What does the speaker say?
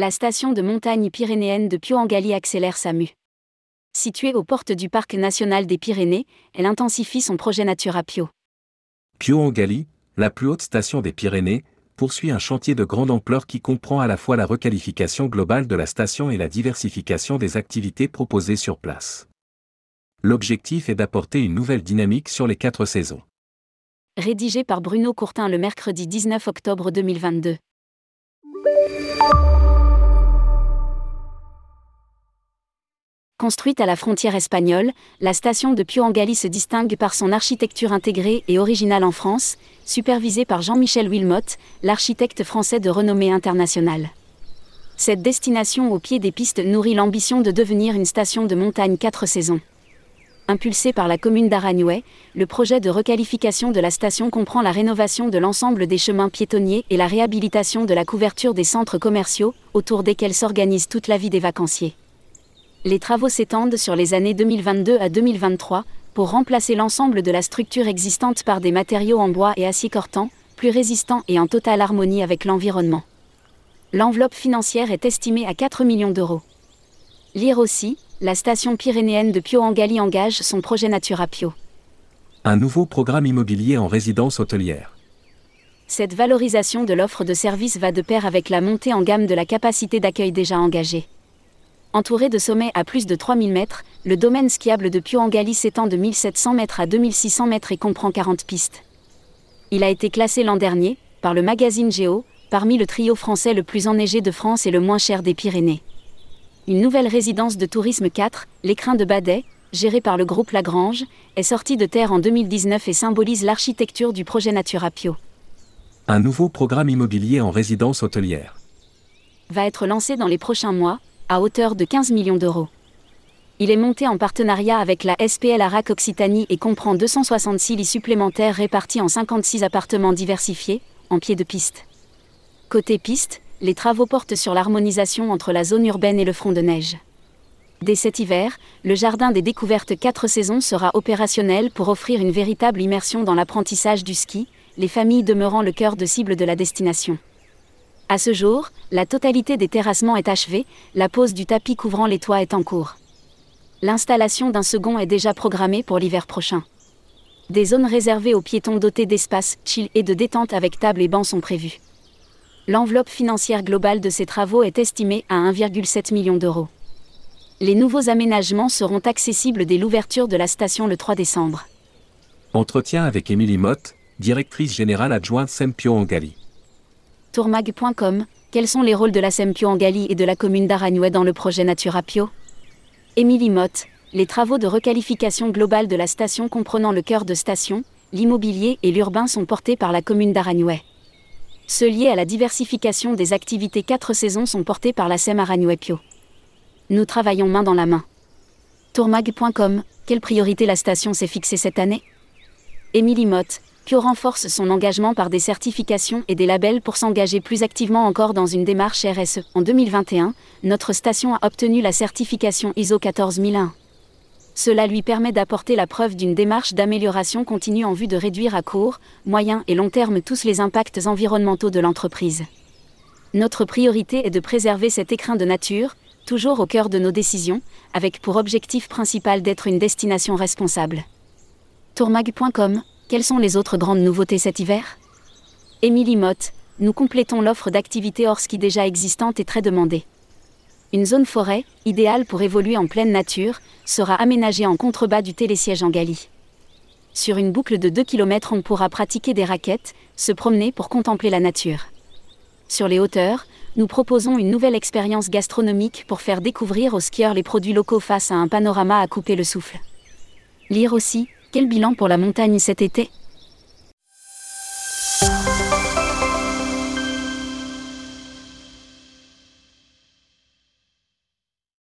La station de montagne pyrénéenne de Pio-Engali accélère sa mue. Située aux portes du parc national des Pyrénées, elle intensifie son projet Natura Pio. Pio-Engali, la plus haute station des Pyrénées, poursuit un chantier de grande ampleur qui comprend à la fois la requalification globale de la station et la diversification des activités proposées sur place. L'objectif est d'apporter une nouvelle dynamique sur les quatre saisons. Rédigé par Bruno Courtin le mercredi 19 octobre 2022. Construite à la frontière espagnole, la station de Pio-Engali se distingue par son architecture intégrée et originale en France, supervisée par Jean-Michel Wilmot, l'architecte français de renommée internationale. Cette destination au pied des pistes nourrit l'ambition de devenir une station de montagne quatre saisons. Impulsé par la commune d'Aragnouet, le projet de requalification de la station comprend la rénovation de l'ensemble des chemins piétonniers et la réhabilitation de la couverture des centres commerciaux, autour desquels s'organise toute la vie des vacanciers. Les travaux s'étendent sur les années 2022 à 2023 pour remplacer l'ensemble de la structure existante par des matériaux en bois et acier cortant, plus résistants et en totale harmonie avec l'environnement. L'enveloppe financière est estimée à 4 millions d'euros. Lire aussi, la station pyrénéenne de Pio-Engali engage son projet Natura Pio. Un nouveau programme immobilier en résidence hôtelière. Cette valorisation de l'offre de services va de pair avec la montée en gamme de la capacité d'accueil déjà engagée. Entouré de sommets à plus de 3000 mètres, le domaine skiable de Pio-Engali s'étend de 1700 mètres à 2600 mètres et comprend 40 pistes. Il a été classé l'an dernier, par le magazine Géo, parmi le trio français le plus enneigé de France et le moins cher des Pyrénées. Une nouvelle résidence de tourisme 4, l'écrin de Badet, gérée par le groupe Lagrange, est sortie de terre en 2019 et symbolise l'architecture du projet Natura Pio. Un nouveau programme immobilier en résidence hôtelière. Va être lancé dans les prochains mois, à hauteur de 15 millions d'euros. Il est monté en partenariat avec la SPL Arac Occitanie et comprend 266 lits supplémentaires répartis en 56 appartements diversifiés, en pied de piste. Côté piste, les travaux portent sur l'harmonisation entre la zone urbaine et le front de neige. Dès cet hiver, le Jardin des Découvertes 4 saisons sera opérationnel pour offrir une véritable immersion dans l'apprentissage du ski, les familles demeurant le cœur de cible de la destination. À ce jour, la totalité des terrassements est achevée, la pose du tapis couvrant les toits est en cours. L'installation d'un second est déjà programmée pour l'hiver prochain. Des zones réservées aux piétons dotées d'espace, chill et de détente avec table et bancs sont prévues. L'enveloppe financière globale de ces travaux est estimée à 1,7 million d'euros. Les nouveaux aménagements seront accessibles dès l'ouverture de la station le 3 décembre. Entretien avec Émilie Motte, directrice générale adjointe Sempio Angali tourmag.com, quels sont les rôles de la Sempio Angali et de la commune d'Aragnouet dans le projet Natura Pio? Émilie Motte, les travaux de requalification globale de la station comprenant le cœur de station, l'immobilier et l'urbain sont portés par la commune d'Aragnouet. Ceux liés à la diversification des activités quatre saisons sont portés par la SEM Aragnouet Pio. Nous travaillons main dans la main. Tourmag.com, quelle priorité la station s'est fixée cette année? Émilie Motte, Pio renforce son engagement par des certifications et des labels pour s'engager plus activement encore dans une démarche RSE. En 2021, notre station a obtenu la certification ISO 14001. Cela lui permet d'apporter la preuve d'une démarche d'amélioration continue en vue de réduire à court, moyen et long terme tous les impacts environnementaux de l'entreprise. Notre priorité est de préserver cet écrin de nature, toujours au cœur de nos décisions, avec pour objectif principal d'être une destination responsable. tourmag.com quelles sont les autres grandes nouveautés cet hiver? Émilie Motte, nous complétons l'offre d'activités hors ski déjà existante et très demandée. Une zone forêt, idéale pour évoluer en pleine nature, sera aménagée en contrebas du télésiège en Galie. Sur une boucle de 2 km, on pourra pratiquer des raquettes, se promener pour contempler la nature. Sur les hauteurs, nous proposons une nouvelle expérience gastronomique pour faire découvrir aux skieurs les produits locaux face à un panorama à couper le souffle. Lire aussi, quel bilan pour la montagne cet été?